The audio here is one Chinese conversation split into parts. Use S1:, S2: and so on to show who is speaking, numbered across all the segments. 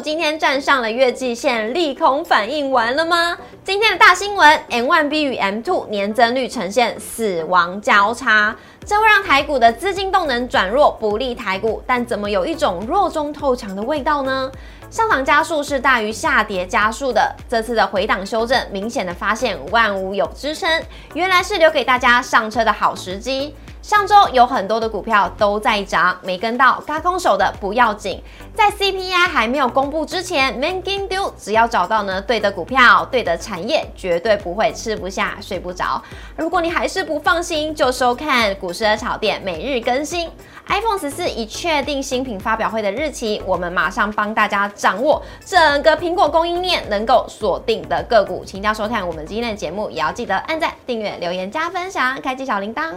S1: 今天站上了月季线，利空反应完了吗？今天的大新闻，M1B 与 M2 年增率呈现死亡交叉，这会让台股的资金动能转弱，不利台股。但怎么有一种弱中透强的味道呢？上涨加速是大于下跌加速的，这次的回档修正，明显的发现万物有支撑，原来是留给大家上车的好时机。上周有很多的股票都在涨，没跟到，嘎空手的不要紧。在 CPI 还没有公布之前，Man g i n d o，只要找到呢对的股票、对的产业，绝对不会吃不下、睡不着。如果你还是不放心，就收看股市的炒店每日更新。iPhone 十四已确定新品发表会的日期，我们马上帮大家掌握整个苹果供应链能够锁定的个股，请一定要收看我们今天的节目，也要记得按赞、订阅、留言、加分享、开启小铃铛。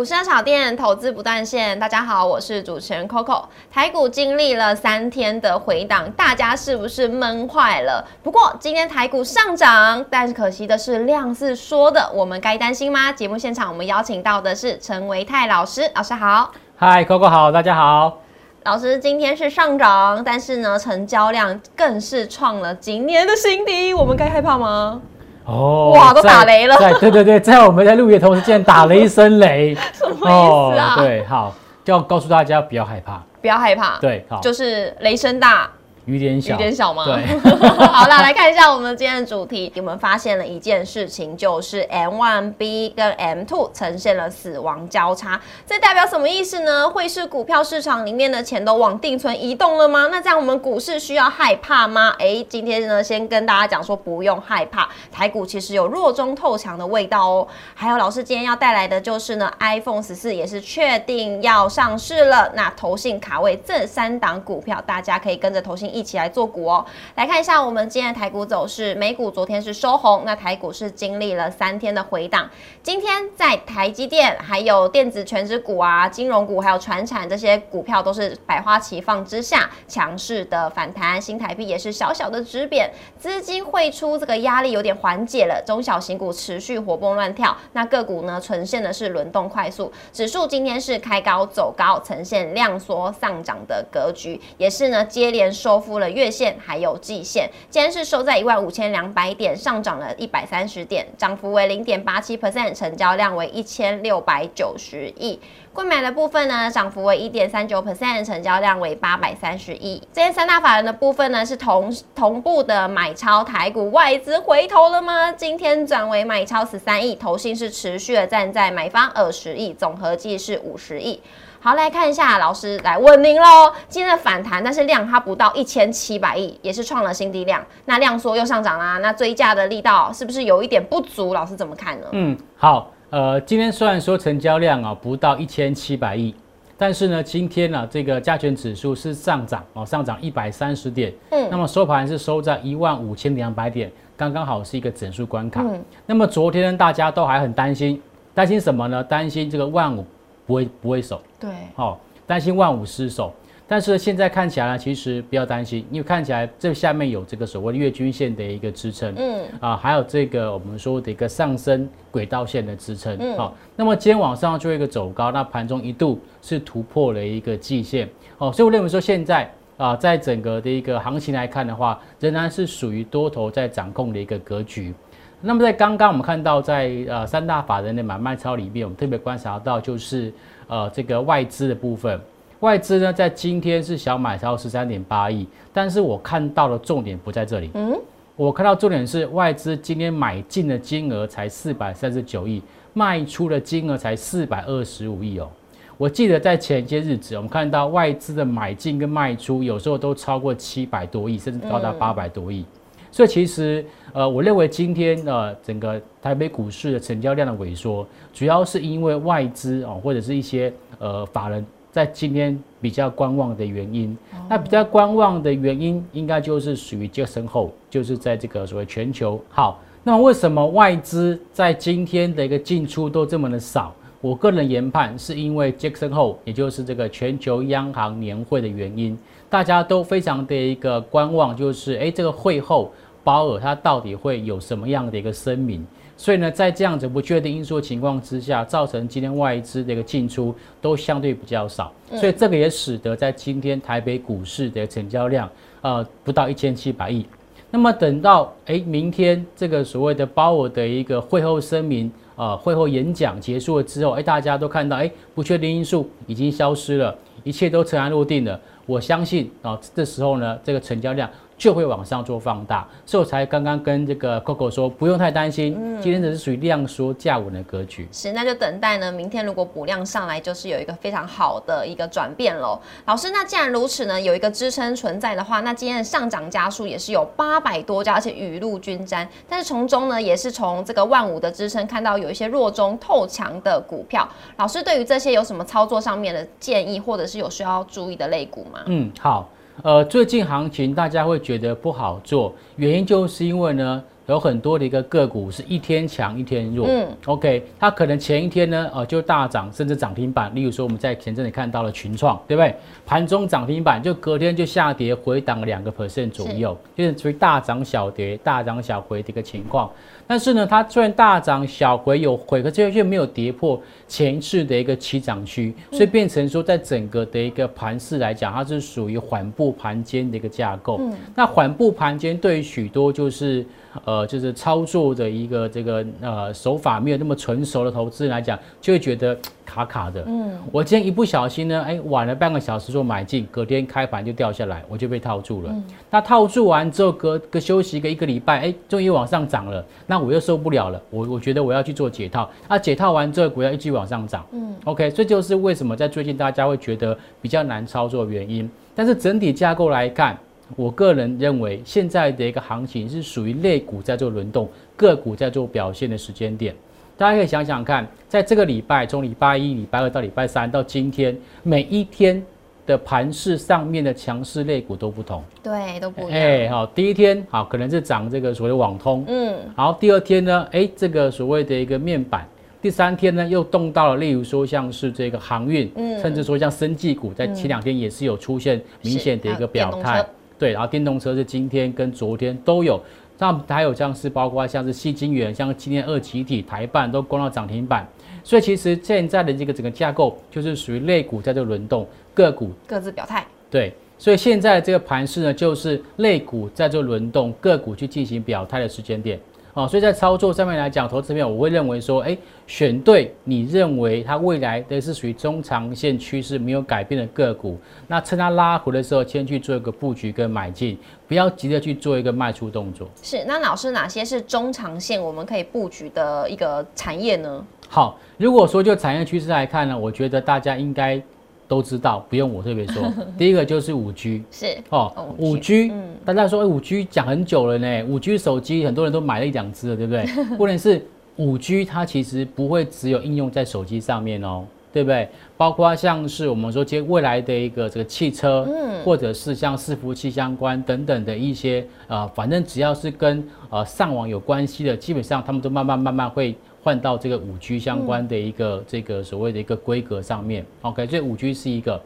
S1: 股市炒店投资不断线，大家好，我是主持人 Coco。台股经历了三天的回档，大家是不是闷坏了？不过今天台股上涨，但是可惜的是量是说的，我们该担心吗？节目现场我们邀请到的是陈维泰老师，老师好。
S2: 嗨，Coco 好，大家好。
S1: 老师今天是上涨，但是呢，成交量更是创了今年的新低，我们该害怕吗？哦，哇，都打雷了！
S2: 在对对对，在我们在录音的同时，竟然打了一声雷，
S1: 什么意思啊？
S2: 对，好，就要告诉大家不要害怕，
S1: 不要害怕，
S2: 对，好，
S1: 就是雷声大。
S2: 雨点小，
S1: 雨点小吗？
S2: 对，
S1: 好啦，来看一下我们今天的主题。我们发现了一件事情，就是 M1B 跟 M2 呈现了死亡交叉，这代表什么意思呢？会是股票市场里面的钱都往定存移动了吗？那这样我们股市需要害怕吗？哎，今天呢，先跟大家讲说不用害怕，台股其实有弱中透强的味道哦。还有老师今天要带来的就是呢，iPhone 十四也是确定要上市了。那投信卡位这三档股票，大家可以跟着投信一。一起来做股哦，来看一下我们今天的台股走势。美股昨天是收红，那台股是经历了三天的回档。今天在台积电、还有电子全指股啊、金融股还有船产这些股票都是百花齐放之下，强势的反弹。新台币也是小小的止贬，资金汇出这个压力有点缓解了。中小型股持续活蹦乱跳，那个股呢呈现的是轮动快速。指数今天是开高走高，呈现量缩上涨的格局，也是呢接连收复。了月线还有季线，今天是收在一万五千两百点，上涨了一百三十点，涨幅为零点八七 percent，成交量为一千六百九十亿。购买的部分呢，涨幅为一点三九 percent，成交量为八百三十亿。这些三大法人的部分呢，是同同步的买超台股，外资回头了吗？今天转为买超十三亿，投信是持续的站在买方二十亿，总合计是五十亿。好，来看一下，老师来问您喽。今天的反弹，但是量它不到一千七百亿，也是创了新低量。那量缩又上涨啦，那追价的力道是不是有一点不足？老师怎么看呢？
S2: 嗯，好，呃，今天虽然说成交量啊不到一千七百亿，但是呢，今天呢这个加权指数是上涨哦，上涨一百三十点。嗯，那么收盘是收在一万五千两百点，刚刚好是一个整数关卡。嗯，那么昨天大家都还很担心，担心什么呢？担心这个万五。不会不会守，
S1: 对，
S2: 好担心万五失守，但是现在看起来呢，其实不要担心，因为看起来这下面有这个所谓的月均线的一个支撑，嗯，啊，还有这个我们说的一个上升轨道线的支撑，好，那么今天往上做一个走高，那盘中一度是突破了一个季线，哦，所以我认为说现在啊，在整个的一个行情来看的话，仍然是属于多头在掌控的一个格局。那么在刚刚我们看到，在呃三大法人的买卖超里面，我们特别观察到就是呃这个外资的部分，外资呢在今天是小买超十三点八亿，但是我看到的重点不在这里，嗯，我看到重点是外资今天买进的金额才四百三十九亿，卖出的金额才四百二十五亿哦。我记得在前些日子，我们看到外资的买进跟卖出有时候都超过七百多亿，甚至高达八百多亿。所以其实，呃，我认为今天呃整个台北股市的成交量的萎缩，主要是因为外资哦或者是一些呃法人在今天比较观望的原因。那比较观望的原因，应该就是属于较深厚，就是在这个所谓全球好。那为什么外资在今天的一个进出都这么的少？我个人研判是因为 Jackson Hole，也就是这个全球央行年会的原因，大家都非常的一个观望，就是哎，这个会后鲍尔他到底会有什么样的一个声明？所以呢，在这样子不确定因素情况之下，造成今天外资的一个进出都相对比较少，所以这个也使得在今天台北股市的成交量呃不到一千七百亿。那么等到哎明天这个所谓的鲍尔的一个会后声明啊会后演讲结束了之后，哎大家都看到哎不确定因素已经消失了，一切都尘埃落定了。我相信啊这时候呢这个成交量。就会往上做放大，所以我才刚刚跟这个 Coco 说，不用太担心，今天只是属于量缩价稳的格局。
S1: 是，那就等待呢，明天如果补量上来，就是有一个非常好的一个转变喽。老师，那既然如此呢，有一个支撑存在的话，那今天的上涨加速也是有八百多家，而且雨露均沾。但是从中呢，也是从这个万五的支撑看到有一些弱中透强的股票。老师对于这些有什么操作上面的建议，或者是有需要注意的类股吗？
S2: 嗯，好。呃，最近行情大家会觉得不好做，原因就是因为呢。有很多的一个个股是一天强一天弱，嗯，OK，它可能前一天呢，呃，就大涨甚至涨停板，例如说我们在前阵子看到了群创，对不对？盘中涨停板就隔天就下跌回档两个 percent 左右，就是属于大涨小跌、大涨小回的一个情况。但是呢，它虽然大涨小回有回，可是却没有跌破前一次的一个起涨区，所以变成说在整个的一个盘势来讲，它是属于缓步盘间的一个架构。嗯那缓步盘间对于许多就是。呃，就是操作的一个这个呃手法没有那么纯熟的投资人来讲，就会觉得卡卡的。嗯，我今天一不小心呢，哎，晚了半个小时做买进，隔天开盘就掉下来，我就被套住了。嗯那套住完之后，隔隔休息个一个礼拜，哎，终于往上涨了，那我又受不了了，我我觉得我要去做解套。那解套完之后，股票一直往上涨。嗯，OK，这就是为什么在最近大家会觉得比较难操作原因。但是整体架构来看。我个人认为，现在的一个行情是属于类股在做轮动，个股在做表现的时间点。大家可以想想看，在这个礼拜，从礼拜一、礼拜二到礼拜三到今天，每一天的盘势上面的强势类股都不同。
S1: 对，都不一样。哎，
S2: 好，第一天好，可能是涨这个所谓的网通。嗯。好，第二天呢，哎，这个所谓的一个面板。第三天呢，又动到了，例如说像是这个航运，嗯，甚至说像生技股，在前两天也是有出现明显的一个表态。对，然后电动车是今天跟昨天都有，那还有像是包括像是细金元，像今天二集体台办都攻到涨停板，所以其实现在的这个整个架构就是属于类股在这轮动，个股
S1: 各自表态。
S2: 对，所以现在这个盘势呢，就是类股在这轮动，个股去进行表态的时间点。哦，所以在操作上面来讲，投资面我会认为说，哎，选对你认为它未来的是属于中长线趋势没有改变的个股，那趁它拉回的时候，先去做一个布局跟买进，不要急着去做一个卖出动作。
S1: 是，那老师哪些是中长线我们可以布局的一个产业呢？
S2: 好，如果说就产业趋势来看呢，我觉得大家应该。都知道，不用我特别说。第一个就是五 G，
S1: 是哦，
S2: 五 G，大家说五 G 讲很久了呢，五 G 手机很多人都买了一两只了，对不对？不能是五 G，它其实不会只有应用在手机上面哦，对不对？包括像是我们说接未来的一个这个汽车，嗯，或者是像伺服器相关等等的一些呃，反正只要是跟呃上网有关系的，基本上他们都慢慢慢慢会。换到这个五 G 相关的一个这个所谓的一个规格上面，OK，所以五 G 是一个，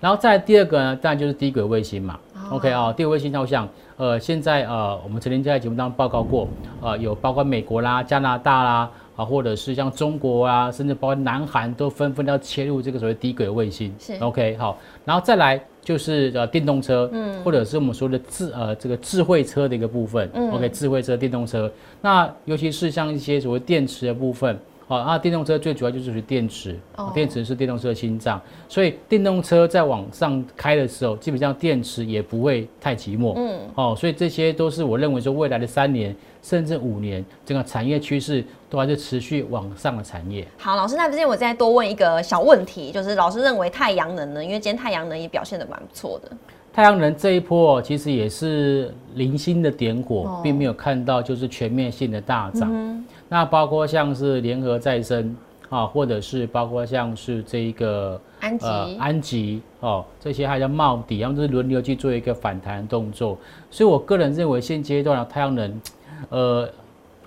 S2: 然后再第二个呢，当然就是低轨卫星嘛，OK 啊，低轨卫星，我想，呃，现在呃，我们曾经在节目当中报告过，呃，有包括美国啦、加拿大啦，啊，或者是像中国啊，甚至包括南韩都纷纷要切入这个所谓低轨卫星，OK，好，然后再来。就是呃电动车，嗯，或者是我们说的智呃这个智慧车的一个部分，嗯，OK，智慧车电动车，那尤其是像一些所谓电池的部分，好，啊，电动车最主要就是属于电池，电池是电动车的心脏，所以电动车在往上开的时候，基本上电池也不会太寂寞，嗯，哦，所以这些都是我认为说未来的三年。甚至五年，整个产业趋势都还是持续往上的产业。
S1: 好，老师，那之前我再多问一个小问题，就是老师认为太阳能呢？因为今天太阳能也表现的蛮不错的。
S2: 太阳能这一波其实也是零星的点火，并没有看到就是全面性的大涨。那包括像是联合再生啊，或者是包括像是这一个
S1: 安吉、
S2: 安吉哦，这些还叫茂底，然后就是轮流去做一个反弹动作。所以我个人认为现阶段的太阳能。呃，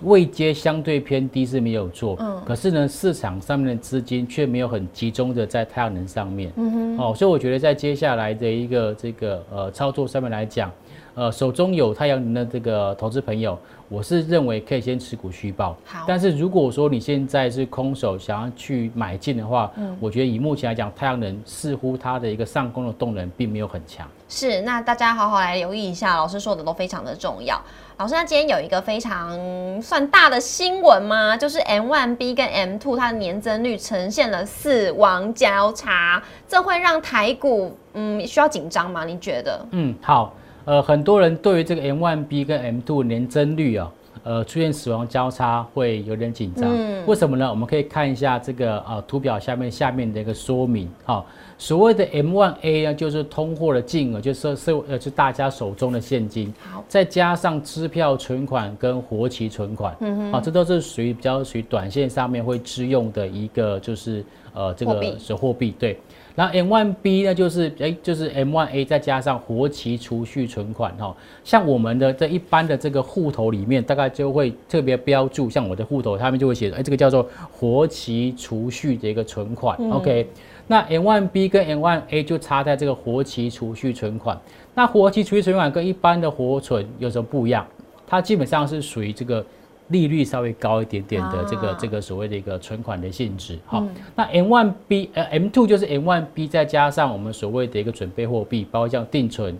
S2: 位阶相对偏低是没有错，嗯，可是呢，市场上面的资金却没有很集中的在太阳能上面，嗯哼，哦，所以我觉得在接下来的一个这个呃操作上面来讲，呃，手中有太阳能的这个投资朋友，我是认为可以先持股续报，
S1: 好，
S2: 但是如果说你现在是空手想要去买进的话，嗯，我觉得以目前来讲，太阳能似乎它的一个上攻的动能并没有很强，
S1: 是，那大家好好来留意一下，老师说的都非常的重要。老师，那今天有一个非常算大的新闻吗？就是 M one B 跟 M two 它的年增率呈现了死亡交叉，这会让台股嗯需要紧张吗？你觉得？
S2: 嗯，好，呃，很多人对于这个 M one B 跟 M two 年增率啊。呃，出现死亡交叉会有点紧张，嗯为什么呢？我们可以看一下这个呃图表下面下面的一个说明。好，所谓的 M1A 呢，就是通货的金额，就是是呃是大家手中的现金，
S1: 好，
S2: 再加上支票存款跟活期存款，嗯哼，好，这都是属于比较属于短线上面会支用的一个就是呃这个是货币，对。然后 M one B 呢，就是哎，就是 M one A 再加上活期储蓄存款哈，像我们的这一般的这个户头里面，大概就会特别标注，像我的户头，他们就会写，哎，这个叫做活期储蓄的一个存款，OK。那 M one B 跟 M one A 就差在这个活期储蓄存款。那活期储蓄存款跟一般的活存有什么不一样？它基本上是属于这个。利率稍微高一点点的这个这个所谓的一个存款的性质，好，那 M one B 呃 M two 就是 M one B 再加上我们所谓的一个准备货币，包括像定存、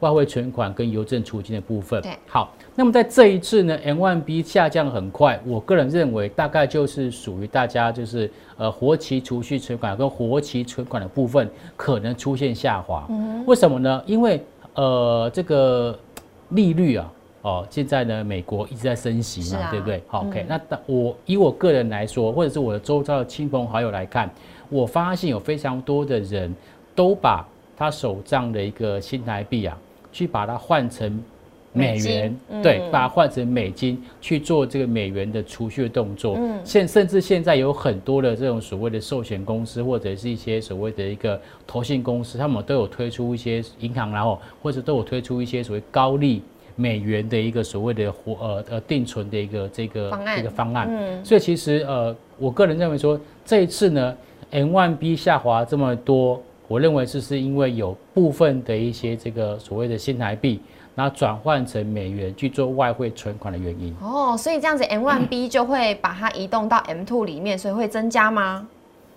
S2: 外汇存款跟邮政储金的部分。
S1: 对，
S2: 好，那么在这一次呢，M one B 下降很快，我个人认为大概就是属于大家就是呃活期储蓄存款跟活期存款的部分可能出现下滑。嗯为什么呢？因为呃这个利率啊。哦，现在呢，美国一直在升息嘛，对不对？好，OK。那我以我个人来说，或者是我的周遭的亲朋好友来看，我发现有非常多的人都把他手上的一个新台币啊，去把它换成美元，对，把它换成美金去做这个美元的储蓄的动作。嗯，现甚至现在有很多的这种所谓的寿险公司，或者是一些所谓的一个投信公司，他们都有推出一些银行，然后或者都有推出一些所谓高利。美元的一个所谓的活呃呃定存的一个这个这个方案，嗯，所以其实呃，我个人认为说这一次呢，M one B 下滑这么多，我认为是是因为有部分的一些这个所谓的新台币，然后转换成美元去做外汇存款的原因。
S1: 哦，所以这样子 M one B 就会把它移动到 M two 里面，所以会增加吗？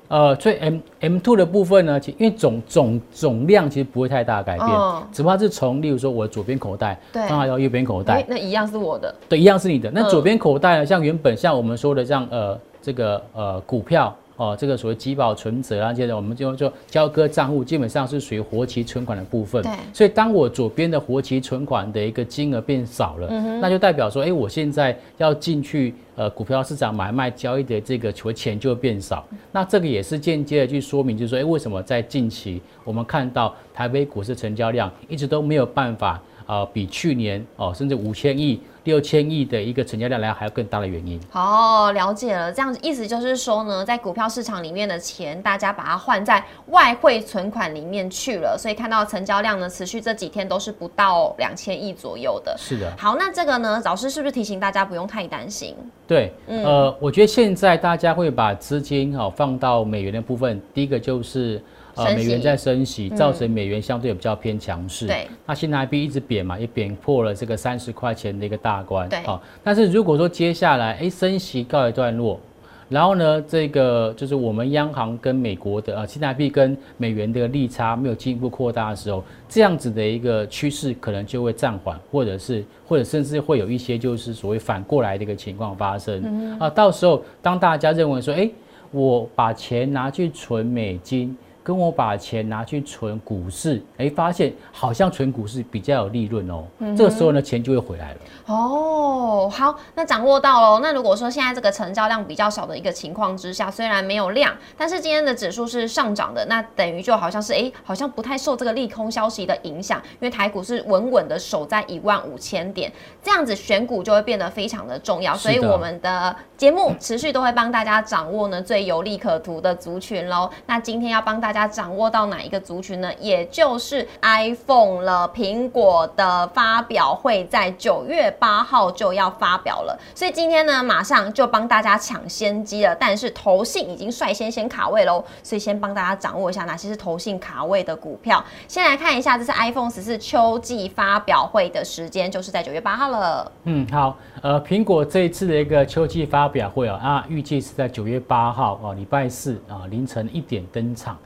S2: 呃，所以 M M two 的部分呢，其因为总总总量其实不会太大改变，只不过是从例如说我的左边口袋放到右边口袋，
S1: 那一样是我的，
S2: 对，一样是你的。那左边口袋呢，像原本像我们说的像，呃，这个呃股票。哦，这个所谓积保存折啊，接着我们就就交割账户，基本上是属于活期存款的部分。
S1: 对。
S2: 所以当我左边的活期存款的一个金额变少了，那就代表说，哎，我现在要进去呃股票市场买卖交易的这个钱钱就会变少。那这个也是间接的去说明，就是说，哎，为什么在近期我们看到台北股市成交量一直都没有办法啊，比去年哦，甚至五千亿。六千亿的一个成交量来还有更大的原因。
S1: 哦，了解了，这样子意思就是说呢，在股票市场里面的钱，大家把它换在外汇存款里面去了，所以看到成交量呢，持续这几天都是不到两千亿左右的。
S2: 是的。
S1: 好，那这个呢，老师是不是提醒大家不用太担心？
S2: 对，呃，我觉得现在大家会把资金哈放到美元的部分，第一个就是。
S1: 呃，
S2: 美元在升息，造成美元相对比较偏强势。
S1: 对，
S2: 那新台币一直贬嘛，也贬破了这个三十块钱的一个大关。
S1: 对，好，
S2: 但是如果说接下来哎升息告一段落，然后呢，这个就是我们央行跟美国的呃新台币跟美元的利差没有进一步扩大的时候，这样子的一个趋势可能就会暂缓，或者是或者甚至会有一些就是所谓反过来的一个情况发生。啊，到时候当大家认为说，哎，我把钱拿去存美金。跟我把钱拿去存股市，哎，发现好像存股市比较有利润哦。嗯，这个时候呢，钱就会回来了。
S1: 哦，好，那掌握到喽。那如果说现在这个成交量比较少的一个情况之下，虽然没有量，但是今天的指数是上涨的，那等于就好像是哎，好像不太受这个利空消息的影响，因为台股是稳稳的守在一万五千点，这样子选股就会变得非常的重要。所以我们的节目持续都会帮大家掌握呢最有利可图的族群喽。那今天要帮大家。家掌握到哪一个族群呢？也就是 iPhone 了。苹果的发表会在九月八号就要发表了，所以今天呢，马上就帮大家抢先机了。但是投信已经率先先卡位喽，所以先帮大家掌握一下哪些是投信卡位的股票。先来看一下，这是 iPhone 十四秋季发表会的时间，就是在九月八号了。
S2: 嗯，好，呃，苹果这一次的一个秋季发表会啊，啊，预计是在九月八号哦，礼拜四啊凌晨一点登场。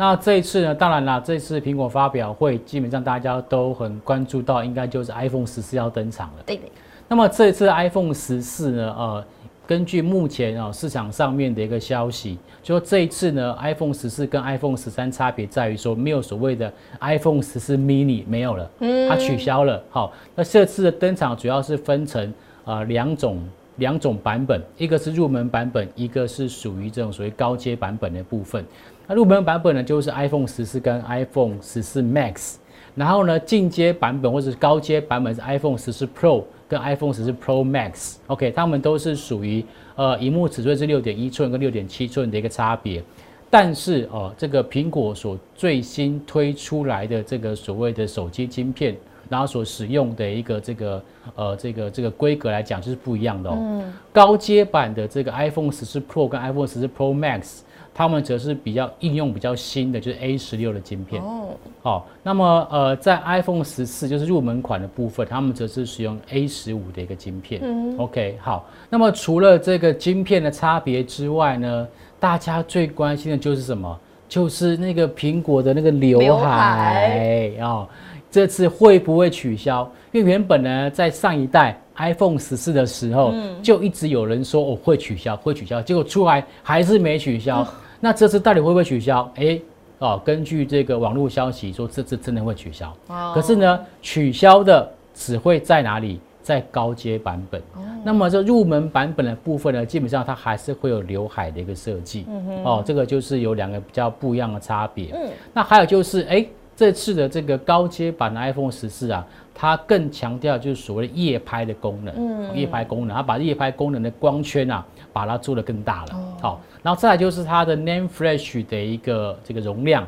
S2: 那这一次呢，当然啦，这次苹果发表会基本上大家都很关注到，应该就是 iPhone 十四要登场了。
S1: 对对。
S2: 那么这一次 iPhone 十四呢，呃，根据目前啊市场上面的一个消息，就说这一次呢，iPhone 十四跟 iPhone 十三差别在于说，没有所谓的 iPhone 十四 mini 没有了，嗯，它取消了。好，那这次的登场主要是分成啊两种。两种版本，一个是入门版本，一个是属于这种所谓高阶版本的部分。那入门版本呢，就是 iPhone 十四跟 iPhone 十四 Max。然后呢，进阶版本或者是高阶版本是 iPhone 十四 Pro 跟 iPhone 十四 Pro Max。OK，它们都是属于呃，荧幕尺寸是六点一寸跟六点七寸的一个差别。但是哦，这个苹果所最新推出来的这个所谓的手机晶片。然后所使用的一个这个呃这个这个规格来讲就是不一样的哦。嗯。高阶版的这个 iPhone 十四 Pro 跟 iPhone 十四 Pro Max，它们则是比较应用比较新的，就是 A 十六的晶片。哦。好，那么呃在 iPhone 十四就是入门款的部分，他们则是使用 A 十五的一个晶片。嗯。OK，好。那么除了这个晶片的差别之外呢，大家最关心的就是什么？就是那个苹果的那个刘海啊。这次会不会取消？因为原本呢，在上一代 iPhone 十四的时候，就一直有人说哦会取消，会取消，结果出来还是没取消。那这次到底会不会取消？哎，哦，根据这个网络消息说，这次真的会取消。哦可是呢，取消的只会在哪里？在高阶版本。那么这入门版本的部分呢，基本上它还是会有刘海的一个设计。嗯哦，这个就是有两个比较不一样的差别。嗯，那还有就是哎。这次的这个高阶版的 iPhone 十四啊，它更强调就是所谓的夜拍的功能，嗯，夜拍功能，它把夜拍功能的光圈啊，把它做得更大了，好，然后再来就是它的 Name Flash 的一个这个容量，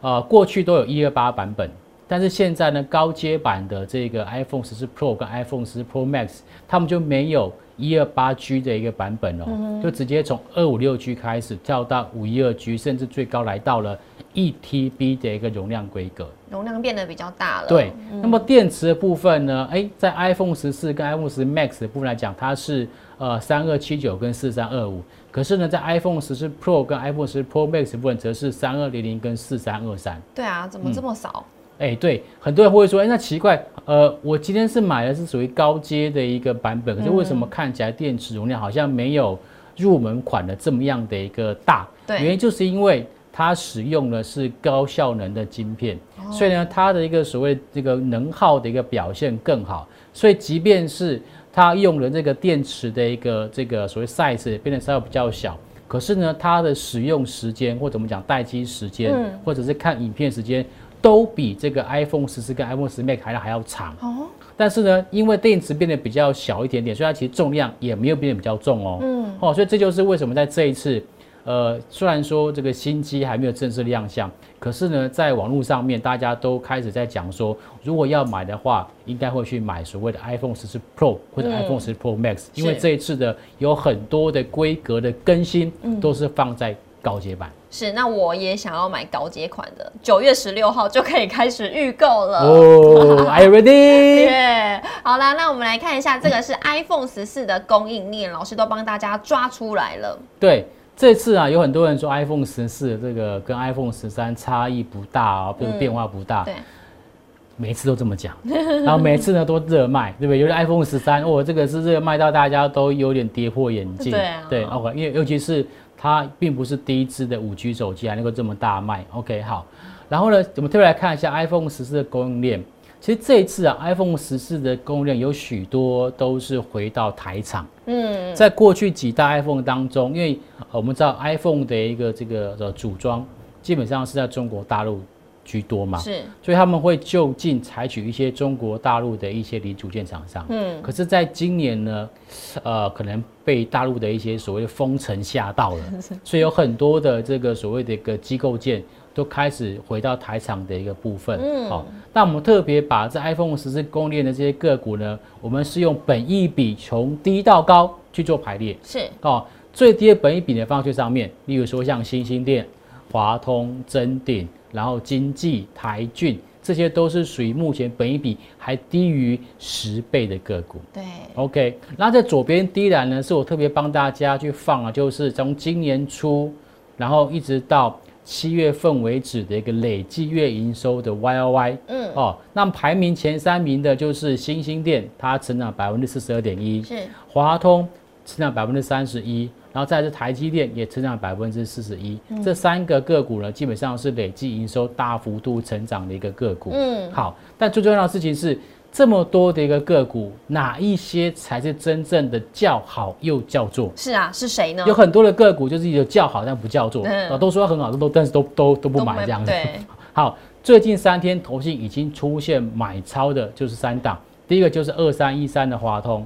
S2: 呃，过去都有一二八版本，但是现在呢，高阶版的这个 iPhone 十四 Pro 跟 iPhone 十四 Pro Max，他们就没有一二八 G 的一个版本哦，就直接从二五六 G 开始跳到五一二 G，甚至最高来到了。一 TB 的一个容量规格，
S1: 容量变得比较大了。
S2: 对，那么电池的部分呢？哎，在 iPhone 十四跟 iPhone 十 Max 的部分来讲，它是呃三二七九跟四三二五。可是呢，在 iPhone 十四 Pro 跟 iPhone 十 Pro Max 部分，则是三二零零跟四三二三。
S1: 对啊，怎么这么少？
S2: 哎，对，很多人会说，哎，那奇怪，呃，我今天是买的是属于高阶的一个版本，可是为什么看起来电池容量好像没有入门款的这么样的一个大？
S1: 对，
S2: 原因就是因为。它使用的是高效能的晶片，所以呢，它的一个所谓这个能耗的一个表现更好。所以，即便是它用了这个电池的一个这个所谓 size 变得稍微比较小，可是呢，它的使用时间或怎么讲待机时间，或者是看影片时间，都比这个 iPhone 十四跟 iPhone 十 Max 还要还要长。哦。但是呢，因为电池变得比较小一点点，所以它其实重量也没有变得比较重哦。嗯。哦，所以这就是为什么在这一次。呃，虽然说这个新机还没有正式亮相，可是呢，在网络上面大家都开始在讲说，如果要买的话，应该会去买所谓的 iPhone 十四 Pro 或者 iPhone 十 Pro Max，因为这一次的有很多的规格的更新，都是放在高阶版。
S1: 是，那我也想要买高阶款的，九月十六号就可以开始预购了。哦，
S2: Are you ready？
S1: 耶，好啦，那我们来看一下，这个是 iPhone 十四的供应链，老师都帮大家抓出来了。
S2: 对。这次啊，有很多人说 iPhone 十四这个跟 iPhone 十三差异不大啊，这个变化不大。
S1: 对，
S2: 每次都这么讲，然后每次呢都热卖，对不对？有的 iPhone 十三，哦，这个是热卖到大家都有点跌破眼镜。
S1: 对啊。
S2: 对，OK，因为尤其是它并不是第一支的五 G 手机还能够这么大卖。OK，好。然后呢，我们特别来看一下 iPhone 十四的供应链。其实这一次啊，iPhone 十四的供应链有许多都是回到台厂。嗯，在过去几代 iPhone 当中，因为我们知道 iPhone 的一个这个的组装基本上是在中国大陆居多嘛，
S1: 是，
S2: 所以他们会就近采取一些中国大陆的一些零组件厂商。嗯，可是在今年呢，呃，可能被大陆的一些所谓的封城吓到了，所以有很多的这个所谓的一个机构件。都开始回到台场的一个部分。嗯，好，那我们特别把这 iPhone 十四供应链的这些个股呢，我们是用本益比从低到高去做排列。
S1: 是
S2: 哦，最低的本益比呢放在最上面，例如说像新兴店、华通、真鼎，然后经济、台骏。这些都是属于目前本益比还低于十倍的个股。
S1: 对
S2: ，OK。然后在左边第一栏呢，是我特别帮大家去放啊，就是从今年初，然后一直到七月份为止的一个累计月营收的 Y O Y。嗯。哦，那排名前三名的就是新兴店，它成长百分之四十二点一。
S1: 是。
S2: 华通成长百分之三十一。然后再是台积电也成长百分之四十一，这三个个股呢，基本上是累计营收大幅度成长的一个个股。嗯，好，但最重要的事情是，这么多的一个个股，哪一些才是真正的叫好又叫座？
S1: 是啊，是谁呢？
S2: 有很多的个股就是有叫好但不叫座，啊，都说很好，都但是都都都不买这样子。
S1: 对，
S2: 好，最近三天投信已经出现买超的，就是三档，第一个就是二三一三的华通，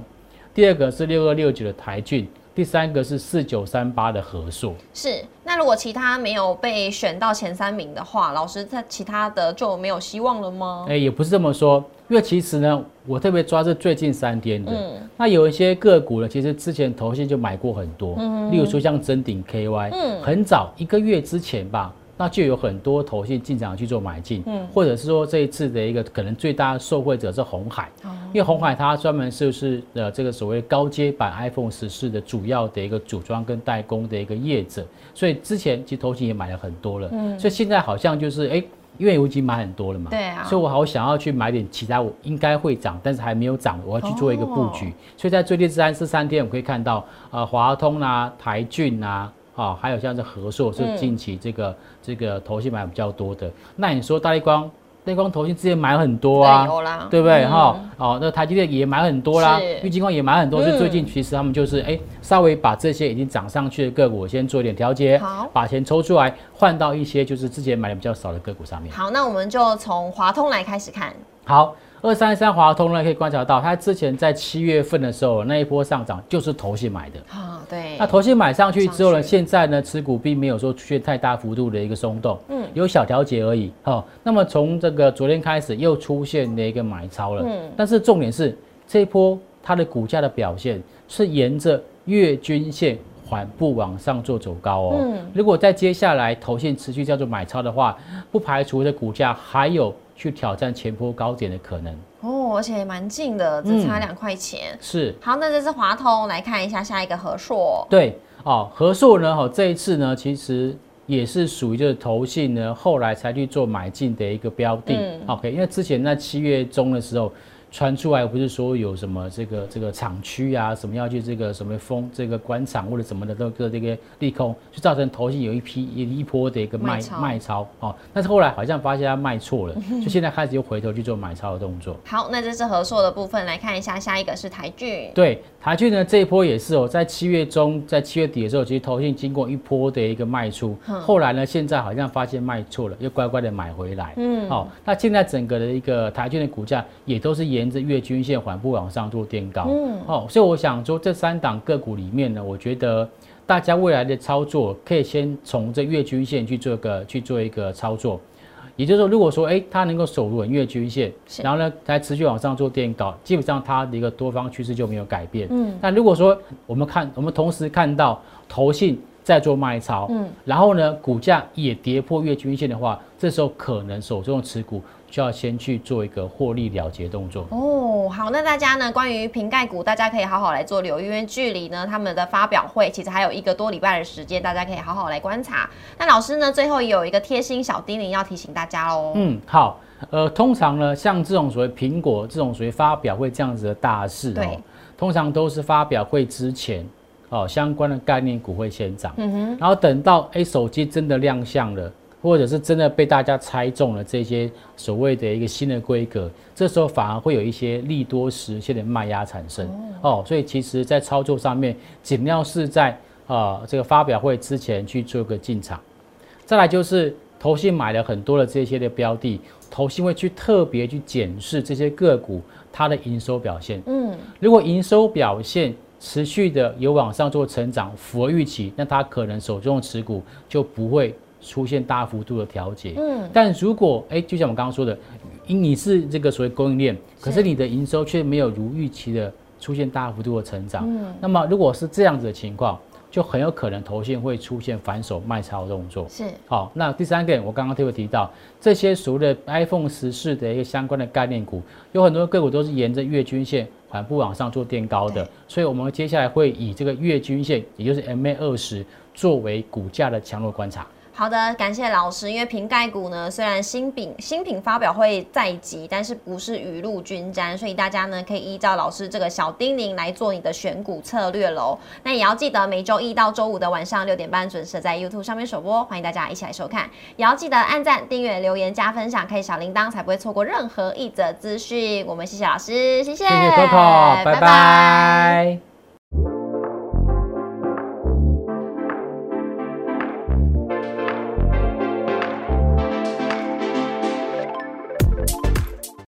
S2: 第二个是六二六九的台骏。第三个是四九三八的合硕，
S1: 是。那如果其他没有被选到前三名的话，老师在其他的就没有希望了吗？
S2: 哎，也不是这么说，因为其实呢，我特别抓是最近三天的。嗯。那有一些个股呢，其实之前投信就买过很多，嗯。例如说像真鼎 KY，嗯，很早一个月之前吧。那就有很多投信进场去做买进，嗯，或者是说这一次的一个可能最大的受惠者是红海，因为红海它专门就是呃这个所谓高阶版 iPhone 十四的主要的一个组装跟代工的一个业者，所以之前其实投信也买了很多了，嗯，所以现在好像就是哎，因为我已经买很多了嘛，
S1: 对啊，
S2: 所以我好想要去买点其他我应该会涨但是还没有涨，我要去做一个布局，所以在最近这三四三天，我们可以看到呃华通啊、台骏啊。啊，还有像是和硕是近期这个这个投信买比较多的。那你说大力光，大力光投信之前买很多啊，对不对？哈，哦，那台积电也买很多啦，玉金光也买很多。所以最近其实他们就是哎，稍微把这些已经涨上去的个股先做一点调节，
S1: 好，
S2: 把钱抽出来换到一些就是之前买的比较少的个股上面。
S1: 好，那我们就从华通来开始看。
S2: 好。二三三华通呢，可以观察到，它之前在七月份的时候那一波上涨就是投信买的
S1: 啊，对。
S2: 那投信买上去之后呢，现在呢持股并没有说出现太大幅度的一个松动，嗯，有小调节而已。好，那么从这个昨天开始又出现了一个买超了，嗯。但是重点是这一波它的股价的表现是沿着月均线缓步往上做走高哦。嗯。如果在接下来头线持续叫做买超的话，不排除的股价还有。去挑战前波高点的可能
S1: 哦，而且也蛮近的，只差两块钱。
S2: 是，
S1: 好，那这是华通，来看一下下一个和硕。
S2: 对，哦，和硕呢，哦，这一次呢，其实也是属于就是投信呢，后来才去做买进的一个标的。嗯 OK，因为之前在七月中的时候。传出来不是说有什么这个这个厂区啊，什么要去这个什么封这个官场或者什么的都个这个利空，就造成投信有一批一一波的一个卖卖超哦。但是后来好像发现他卖错了，就现在开始又回头去做买超的动作。
S1: 好，那这是合硕的部分，来看一下，下一个是台剧。
S2: 对，台剧呢这一波也是哦，在七月中，在七月底的时候，其实投信经过一波的一个卖出，后来呢现在好像发现卖错了，又乖乖的买回来。嗯，好，那现在整个的一个台剧的股价也都是也。沿着月均线缓步往上做垫高，嗯，哦，所以我想说，这三档个股里面呢，我觉得大家未来的操作可以先从这月均线去做个去做一个操作，也就是说，如果说哎，它能够守稳月均线，然后呢，再持续往上做垫高，基本上它的一个多方趋势就没有改变。嗯，那如果说我们看，我们同时看到投信在做卖超，嗯，然后呢，股价也跌破月均线的话，这时候可能手中的持股。就要先去做一个获利了结动作
S1: 哦。好，那大家呢？关于瓶盖股，大家可以好好来做留意，因为距离呢他们的发表会其实还有一个多礼拜的时间，大家可以好好来观察。那老师呢，最后也有一个贴心小叮咛要提醒大家喽。
S2: 嗯，好，呃，通常呢，像这种所谓苹果这种所谓发表会这样子的大事哦，通常都是发表会之前哦，相关的概念股会先涨，嗯哼，然后等到哎手机真的亮相了。或者是真的被大家猜中了这些所谓的一个新的规格，这时候反而会有一些利多实现的卖压产生哦，所以其实，在操作上面，尽量是在啊这个发表会之前去做个进场。再来就是投信买了很多的这些的标的，投信会去特别去检视这些个股它的营收表现。嗯，如果营收表现持续的有往上做成长，符合预期，那它可能手中的持股就不会。出现大幅度的调节。嗯，但如果哎，就像我们刚刚说的，你是这个所谓供应链，可是你的营收却没有如预期的出现大幅度的成长，嗯，那么如果是这样子的情况。就很有可能头线会出现反手卖超动作。
S1: 是，
S2: 好，那第三个，我刚刚特别提到这些所谓的 iPhone 十四的一个相关的概念股，有很多个股都是沿着月均线缓步往上做垫高的，所以我们接下来会以这个月均线，也就是 MA 二十作为股价的强弱观察。
S1: 好的，感谢老师。因为瓶盖股呢，虽然新品新品发表会在即，但是不是雨露均沾，所以大家呢可以依照老师这个小叮咛来做你的选股策略喽。那也要记得每周一到周五的晚上六点半准时在 YouTube 上面首播，欢迎大家一起来收看。也要记得按赞、订阅、留言、加分享，开小铃铛，才不会错过任何一则资讯。我们谢谢老师，谢谢，
S2: 谢谢 Coco，拜拜。